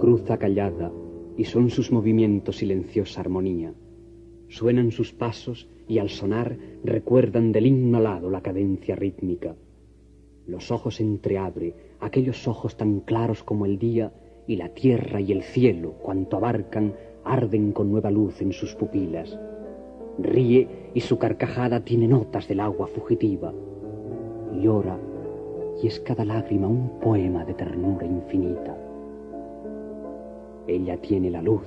Cruza callada y son sus movimientos silenciosa armonía. Suenan sus pasos y al sonar recuerdan del himno alado la cadencia rítmica. Los ojos entreabre, aquellos ojos tan claros como el día, y la tierra y el cielo, cuanto abarcan, arden con nueva luz en sus pupilas. Ríe y su carcajada tiene notas del agua fugitiva. Llora y es cada lágrima un poema de ternura infinita. Ella tiene la luz,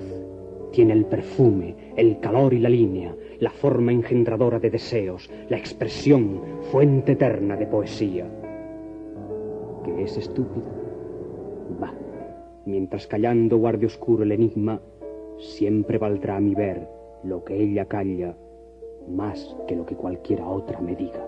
tiene el perfume, el calor y la línea, la forma engendradora de deseos, la expresión, fuente eterna de poesía. ¿Que es estúpida? Va, mientras callando guarde oscuro el enigma, siempre valdrá a mi ver lo que ella calla más que lo que cualquiera otra me diga.